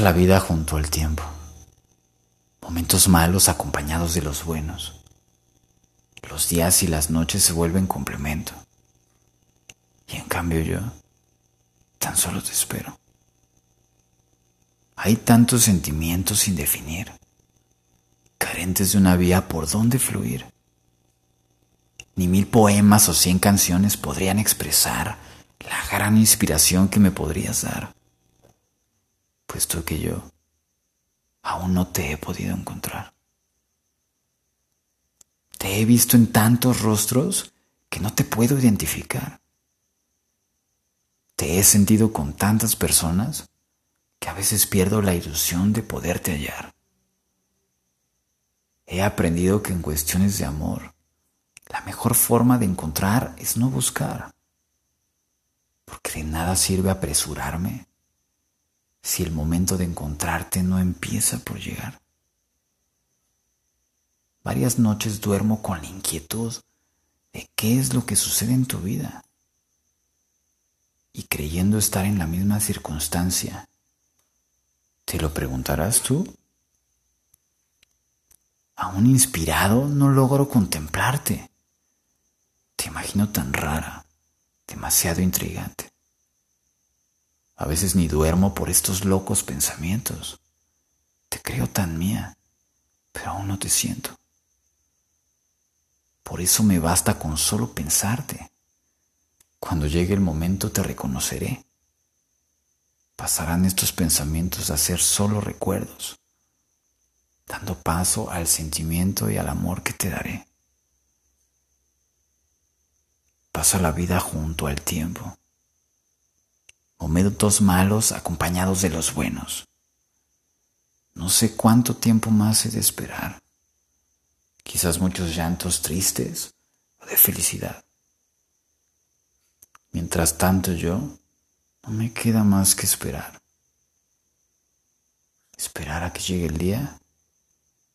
La vida junto al tiempo. Momentos malos acompañados de los buenos. Los días y las noches se vuelven complemento. Y en cambio yo tan solo te espero. Hay tantos sentimientos sin definir, carentes de una vía por donde fluir. Ni mil poemas o cien canciones podrían expresar la gran inspiración que me podrías dar, puesto que yo aún no te he podido encontrar. Te he visto en tantos rostros que no te puedo identificar. Te he sentido con tantas personas que a veces pierdo la ilusión de poderte hallar. He aprendido que en cuestiones de amor, la mejor forma de encontrar es no buscar, porque de nada sirve apresurarme si el momento de encontrarte no empieza por llegar. Varias noches duermo con la inquietud de qué es lo que sucede en tu vida. Y creyendo estar en la misma circunstancia, ¿te lo preguntarás tú? Aún inspirado no logro contemplarte. Te imagino tan rara, demasiado intrigante. A veces ni duermo por estos locos pensamientos. Te creo tan mía, pero aún no te siento. Por eso me basta con solo pensarte. Cuando llegue el momento te reconoceré. Pasarán estos pensamientos a ser solo recuerdos, dando paso al sentimiento y al amor que te daré. Pasa la vida junto al tiempo. Momentos malos acompañados de los buenos. No sé cuánto tiempo más he de esperar quizás muchos llantos tristes o de felicidad. Mientras tanto yo no me queda más que esperar. Esperar a que llegue el día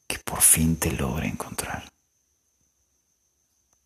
que por fin te logre encontrar.